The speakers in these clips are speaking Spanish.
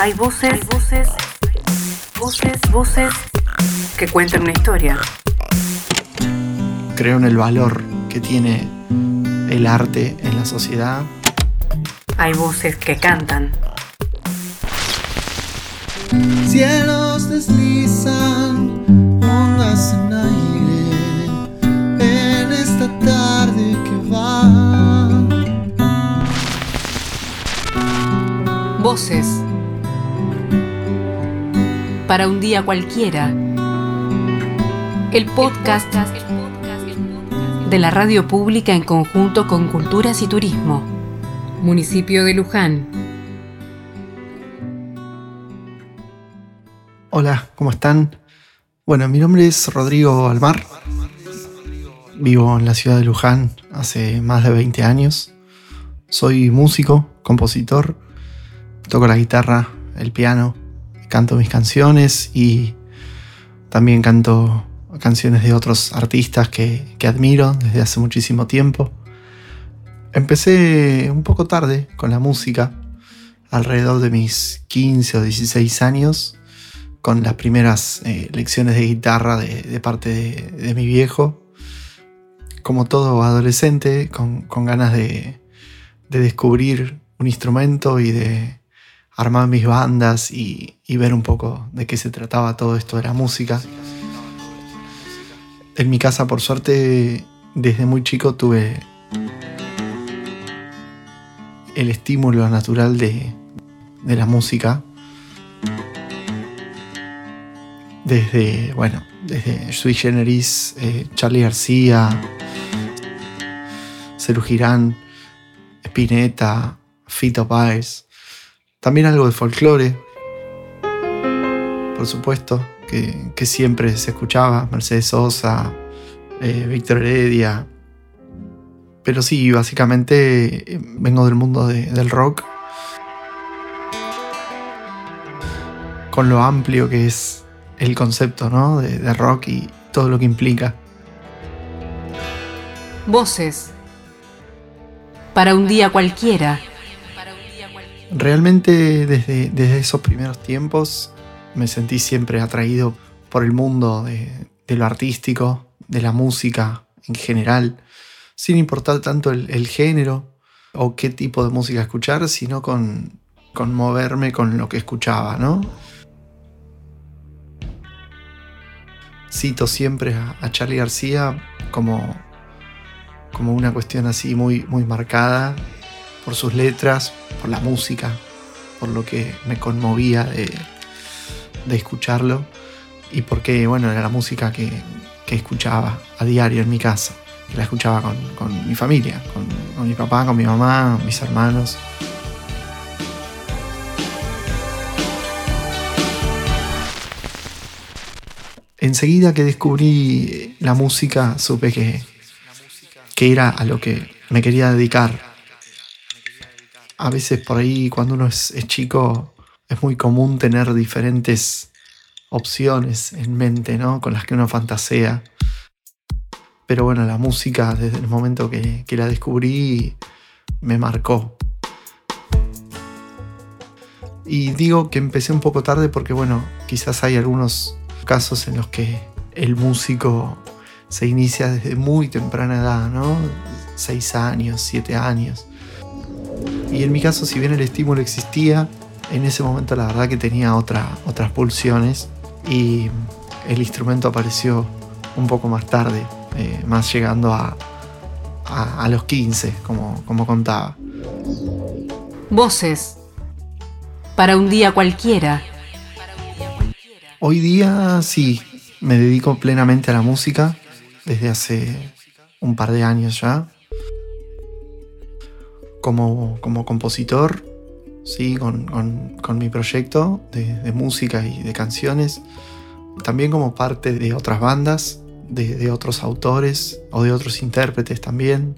Hay voces, hay voces, voces, voces que cuentan una historia. Creo en el valor que tiene el arte en la sociedad. Hay voces que cantan. Cielos deslizan, ondas en aire, en esta tarde que va. Voces. Para un día cualquiera. El podcast de la radio pública en conjunto con Culturas y Turismo. Municipio de Luján. Hola, ¿cómo están? Bueno, mi nombre es Rodrigo Almar. Vivo en la ciudad de Luján hace más de 20 años. Soy músico, compositor, toco la guitarra, el piano, canto mis canciones y también canto canciones de otros artistas que, que admiro desde hace muchísimo tiempo. Empecé un poco tarde con la música, alrededor de mis 15 o 16 años, con las primeras eh, lecciones de guitarra de, parte de, de, mi viejo. Como todo adolescente, con, con ganas de, de, descubrir un instrumento y de armar mis bandas y, ver un poco de qué se trataba todo esto de la música. En mi casa, por suerte, desde muy chico tuve el estímulo natural de, la música. Desde, bueno, desde Sui Generis, eh, Charlie García, Celu Girán, Spinetta, Fito Páez. También algo de folclore, por supuesto, que, siempre se escuchaba. Mercedes Sosa, eh, Víctor Heredia, pero sí, básicamente eh, vengo del mundo de, del rock. Con lo amplio que es el concepto ¿no? de, de rock y todo lo que implica. Voces. Para un día cualquiera. Realmente desde, desde esos primeros tiempos me sentí siempre atraído por el mundo de, lo artístico, de la música en general sin importar tanto el, el, género o qué tipo de música escuchar, sino con, con moverme con lo que escuchaba, ¿no? Cito siempre a, a Charlie García como, como una cuestión así muy, muy marcada por sus letras, por la música, por lo que me conmovía de, de escucharlo y porque, bueno, era la música que, que escuchaba a diario en mi casa que la escuchaba con, con mi familia, con, con, mi papá, con mi mamá, mis hermanos. Enseguida que descubrí la música, supe que, que era a lo que me quería dedicar. A veces por ahí, cuando uno es, chico, es muy común tener diferentes opciones en mente, ¿no? Con las que uno fantasea pero bueno, la música desde el momento que la descubrí me marcó. Y digo que empecé un poco tarde porque bueno, quizás hay algunos casos en los que el músico se inicia desde muy temprana edad, ¿no? Seis años, siete años. Y en mi caso, si bien el estímulo existía, en ese momento la verdad que tenía otra, otras pulsiones y el instrumento apareció un poco más tarde eh, más llegando a, a, a, los 15, como, como contaba. Voces. Para un día cualquiera. Hoy día sí, me dedico plenamente a la música desde hace un par de años ya. Como, como compositor, sí, con, con, mi proyecto de, de música y de canciones. También como parte de otras bandas de, de, otros autores o de otros intérpretes también.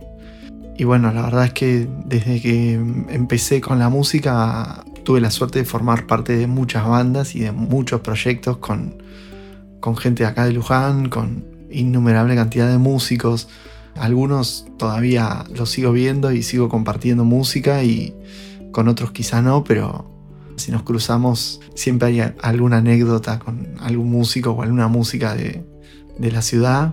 Y bueno, la verdad es que desde que empecé con la música tuve la suerte de formar parte de muchas bandas y de muchos proyectos con, con gente de acá de Luján, con innumerable cantidad de músicos. Algunos todavía los sigo viendo y sigo compartiendo música y con otros quizá no, pero, Si nos cruzamos, siempre hay alguna anécdota con algún músico o alguna música de, la ciudad.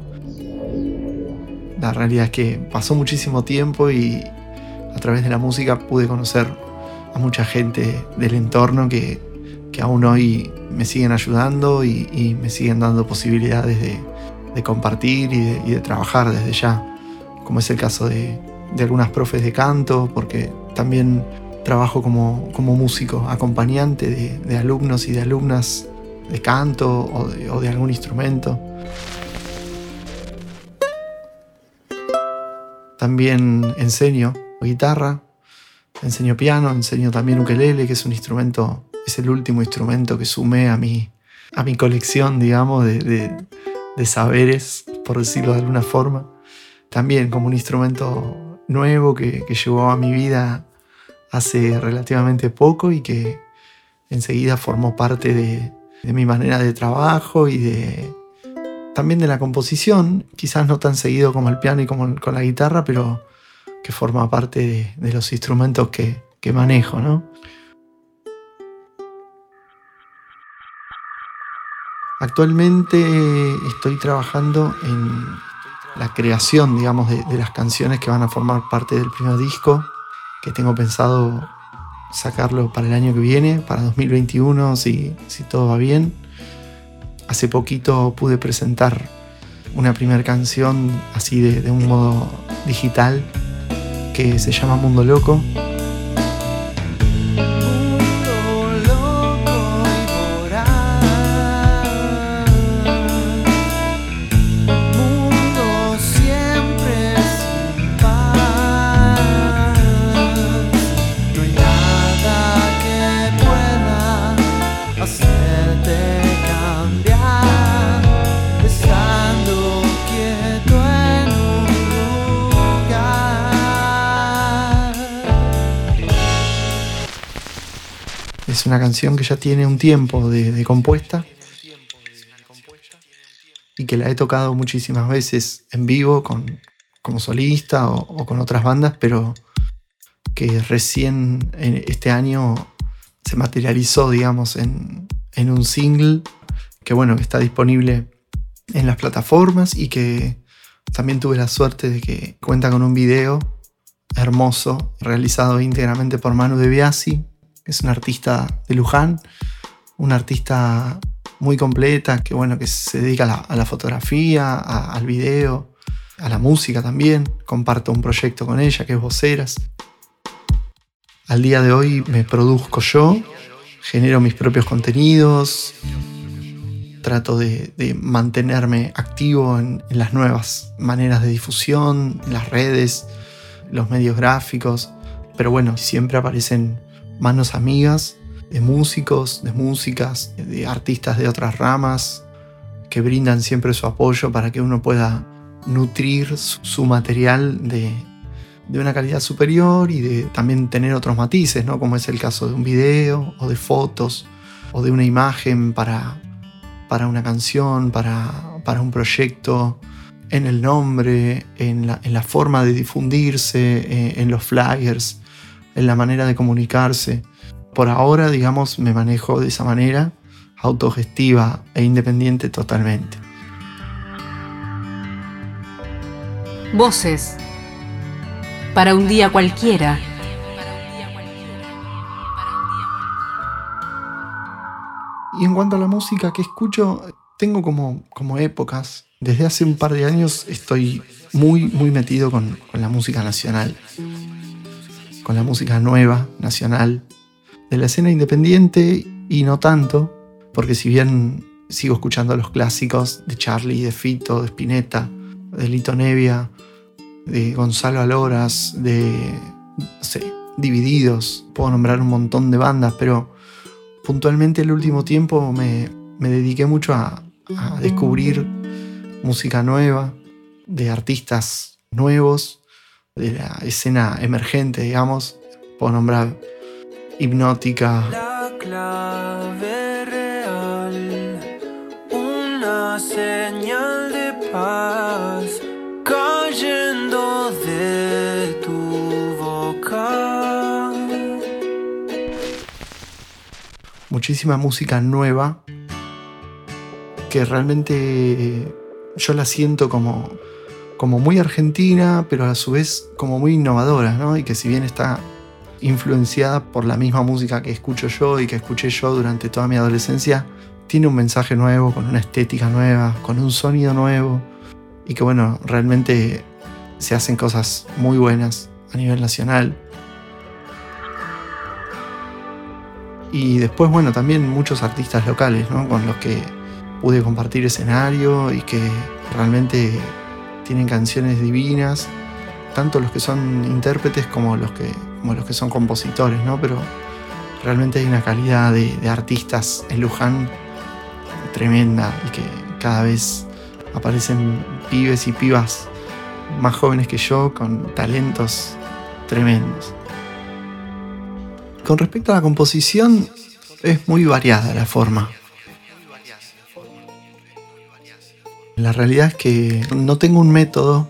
La realidad es que pasó muchísimo tiempo y a través de la música pude conocer a mucha gente del entorno que, que aún hoy me siguen ayudando y, y me siguen dando posibilidades de, de compartir y de, y de, trabajar desde ya, como es el caso de, algunas profes de canto, porque también trabajo como, como músico, acompañante de, alumnos y de alumnas de canto o de, o de algún instrumento. También enseño guitarra, enseño piano, enseño también ukelele, que es un instrumento, es el último instrumento que sumé a mi, a mi colección, digamos, de, de, de saberes, por decirlo de alguna forma. También como un instrumento nuevo que, que llegó a mi vida hace relativamente poco y que enseguida formó parte de, de mi manera de trabajo y de, también de la composición, quizás no tan seguido como el piano y como con la guitarra, pero que forma parte de, de los instrumentos que, que manejo, ¿no? Actualmente estoy trabajando en la creación, digamos, de, las canciones que van a formar parte del primer disco, que tengo pensado sacarlo para el año que viene, para 2021, si, si todo va bien. Hace poquito pude presentar una primera canción así de un modo digital que se llama Mundo Loco. Canción que ya tiene un tiempo de, compuesta y que la he tocado muchísimas veces en vivo con, como solista o, o, con otras bandas, pero que recién en este año se materializó, digamos, en, en un single que, bueno, que está disponible en las plataformas y que también tuve la suerte de que cuenta con un video hermoso realizado íntegramente por Manu de Biasi, es una artista de Luján, una artista muy completa, que bueno, que se dedica a la, fotografía, al video, a la música también. Comparto un proyecto con ella que es Voceras. Al día de hoy me produzco yo, genero mis propios contenidos, trato de, de mantenerme activo en, en, las nuevas maneras de difusión, en las redes, los medios gráficos, pero bueno, siempre aparecen manos amigas de músicos, de músicas, de artistas de otras ramas, que brindan siempre su apoyo para que uno pueda nutrir su material de, de una calidad superior y de también tener otros matices, ¿no? como es el caso de un video o de fotos o de una imagen para, para una canción, para, para un proyecto, en el nombre, en la, en la forma de difundirse, eh, en los flyers, en la manera de comunicarse. Por ahora, digamos, me manejo de esa manera, autogestiva e independiente totalmente. Voces. Para un día cualquiera. Y en cuanto a la música que escucho, tengo como, como épocas. Desde hace un par de años estoy muy, muy metido con, con la música nacional con la música nueva, nacional, de la escena independiente y no tanto, porque si bien sigo escuchando los clásicos de Charlie, de Fito, de Spinetta, de Lito Nevia, de Gonzalo Aloras, de, Divididos, puedo nombrar un montón de bandas, pero puntualmente el último tiempo me, me dediqué mucho a, a descubrir música nueva, de artistas nuevos, de la escena emergente, digamos. Puedo nombrar Hipnótica. La clave real, una señal de paz cayendo de tu boca. muchísima música nueva que realmente yo la siento como, como muy argentina, pero a su vez como muy innovadora, ¿no? Y que si bien está influenciada por la misma música que escucho yo y que escuché yo durante toda mi adolescencia, tiene un mensaje nuevo, con una estética nueva, con un sonido nuevo, y que bueno, realmente se hacen cosas muy buenas a nivel nacional. Y después, bueno, también muchos artistas locales, ¿no? Con los que pude compartir escenario y que realmente tienen canciones divinas, tanto los que son intérpretes como los que, como los que son compositores, ¿no? Pero realmente hay una calidad de, de artistas en Luján tremenda y que cada vez aparecen pibes y pibas más jóvenes que yo con talentos tremendos. Con respecto a la composición, es muy variada la forma. La realidad es que no tengo un método,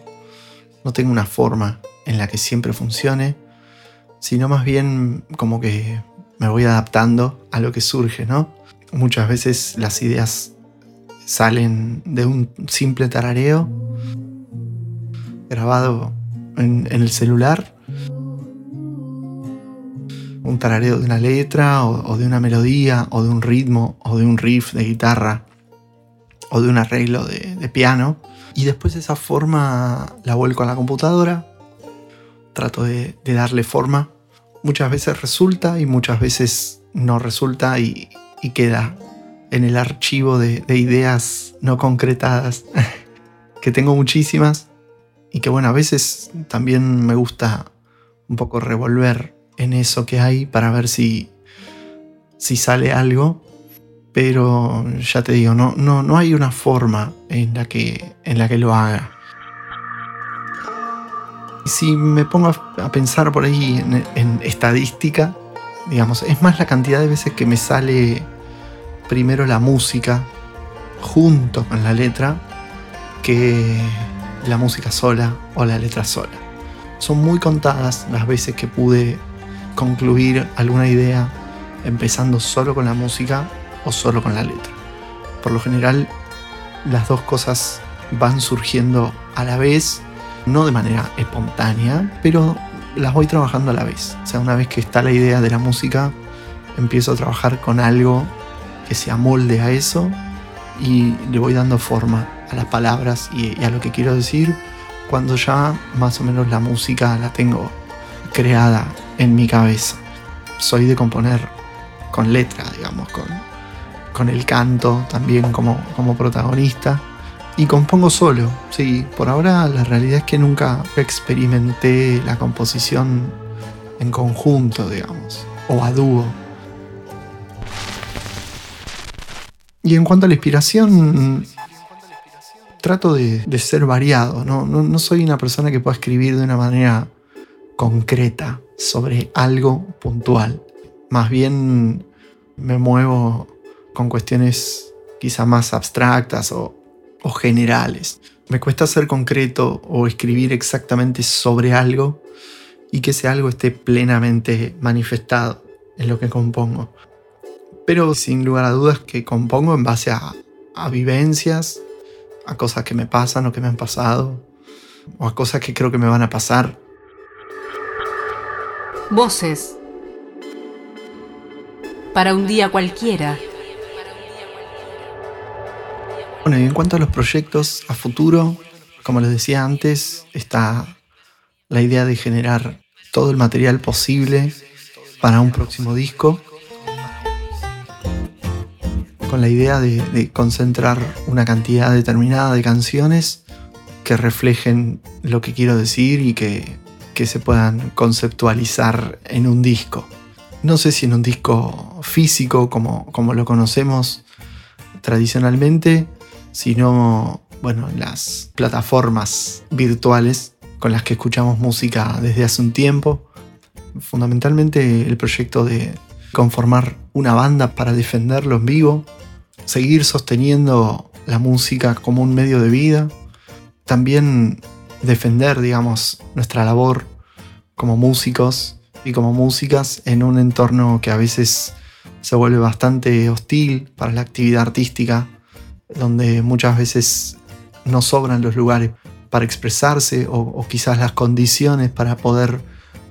no tengo una forma en la que siempre funcione, sino más bien como que me voy adaptando a lo que surge, ¿no? Muchas veces las ideas salen de un simple tarareo grabado en, el celular, un tarareo de una letra o, de una melodía o de un ritmo o de un riff de guitarra o de un arreglo de, piano. Y después esa forma la vuelco a la computadora, trato de, darle forma, muchas veces resulta y muchas veces no resulta y queda en el archivo de, ideas no concretadas, que tengo muchísimas y que bueno, a veces también me gusta un poco revolver en eso que hay para ver si, si sale algo, pero ya te digo, no, no, no hay una forma en la que, en la que lo haga. Si me pongo a pensar por ahí en, en estadística, digamos, es más la cantidad de veces que me sale primero la música junto con la letra que la música sola o la letra sola. Son muy contadas las veces que pude concluir alguna idea empezando solo con la música o solo con la letra. Por lo general, las dos cosas van surgiendo a la vez, no de manera espontánea, pero las voy trabajando a la vez. O sea, una vez que está la idea de la música, empiezo a trabajar con algo que se amolde a eso y le voy dando forma a las palabras y, a lo que quiero decir cuando ya más o menos la música la tengo creada en mi cabeza. Soy de componer con letra, digamos, con, con el canto también como, como protagonista. Y compongo solo, sí. Por ahora la realidad es que nunca experimenté la composición en conjunto, digamos, o a dúo. Y en cuanto a la inspiración, trato de, ser variado, ¿no? ¿no? soy una persona que pueda escribir de una manera concreta sobre algo puntual. Más bien me muevo con cuestiones quizá más abstractas o, o generales. Me cuesta ser concreto o escribir exactamente sobre algo y que ese algo esté plenamente manifestado en lo que compongo pero sin lugar a dudas que compongo en base a, vivencias, a cosas que me pasan o que me han pasado, o a cosas que creo que me van a pasar. Voces. Para un día cualquiera. Bueno, y en cuanto a los proyectos a futuro, como les decía antes, está la idea de generar todo el material posible para un próximo disco con la idea de, concentrar una cantidad determinada de canciones que reflejen lo que quiero decir y que, se puedan conceptualizar en un disco. No sé si en un disco físico como, como lo conocemos tradicionalmente, sino bueno, en las plataformas virtuales con las que escuchamos música desde hace un tiempo. Fundamentalmente el proyecto de conformar una banda para defenderlo en vivo, seguir sosteniendo la música como un medio de vida, también defender, digamos, nuestra labor como músicos y como músicas en un entorno que a veces se vuelve bastante hostil para la actividad artística, donde muchas veces no sobran los lugares para expresarse o, quizás las condiciones para poder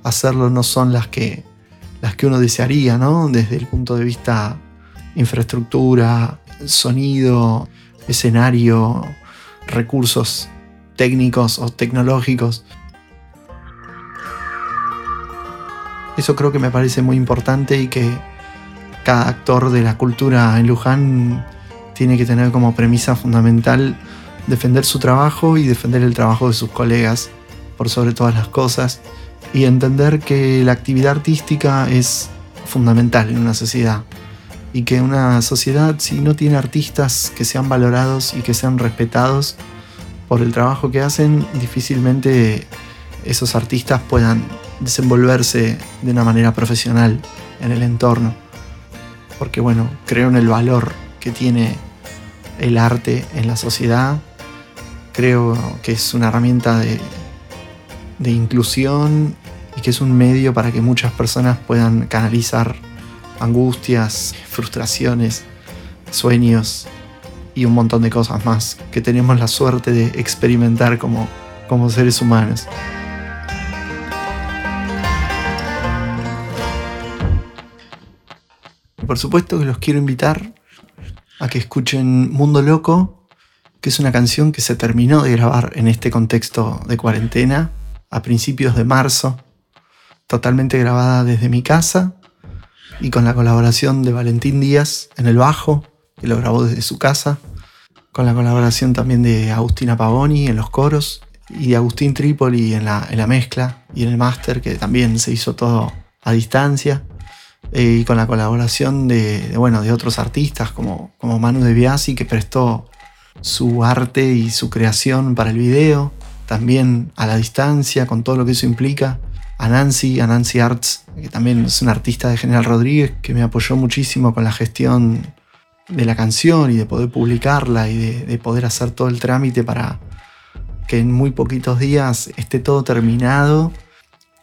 hacerlo no son las que, las que uno desearía, ¿no? Desde el punto de vista infraestructura, sonido, escenario, recursos técnicos o tecnológicos. Eso creo que me parece muy importante y que cada actor de la cultura en Luján tiene que tener como premisa fundamental defender su trabajo y defender el trabajo de sus colegas por sobre todas las cosas y entender que la actividad artística es fundamental en una sociedad y que una sociedad si no tiene artistas que sean valorados y que sean respetados por el trabajo que hacen, difícilmente esos artistas puedan desenvolverse de una manera profesional en el entorno. Porque bueno, creo en el valor que tiene el arte en la sociedad, creo que es una herramienta de, inclusión y que es un medio para que muchas personas puedan canalizar angustias, frustraciones, sueños y un montón de cosas más que tenemos la suerte de experimentar como, como seres humanos. Por supuesto que los quiero invitar a que escuchen Mundo Loco, que es una canción que se terminó de grabar en este contexto de cuarentena a principios de marzo, totalmente grabada desde mi casa y con la colaboración de Valentín Díaz en el bajo, que lo grabó desde su casa, con la colaboración también de Agustina Pavoni en los coros y de Agustín Tripoli en la, en la mezcla y en el máster, que también se hizo todo a distancia, eh, y con la colaboración de, bueno, de otros artistas como, como Manu de Biasi, que prestó su arte y su creación para el video, también a la distancia, con todo lo que eso implica a Nancy, a Nancy Arts, que también es una artista de General Rodríguez, que me apoyó muchísimo con la gestión de la canción y de poder publicarla y de, poder hacer todo el trámite para que en muy poquitos días esté todo terminado,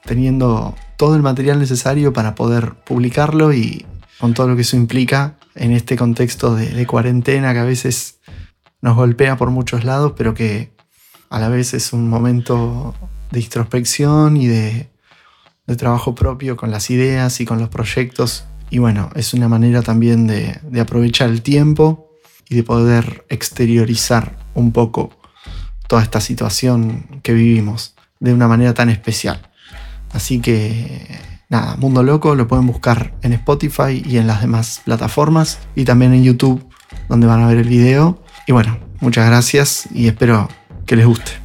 teniendo todo el material necesario para poder publicarlo y con todo lo que eso implica en este contexto de, cuarentena que a veces nos golpea por muchos lados, pero que a la vez es un momento de introspección y de, trabajo propio con las ideas y con los proyectos. Y bueno, es una manera también de, aprovechar el tiempo y de poder exteriorizar un poco toda esta situación que vivimos de una manera tan especial. Así que nada, Mundo Loco lo pueden buscar en Spotify y en las demás plataformas y también en YouTube donde van a ver el video. Y bueno, muchas gracias y espero que les guste.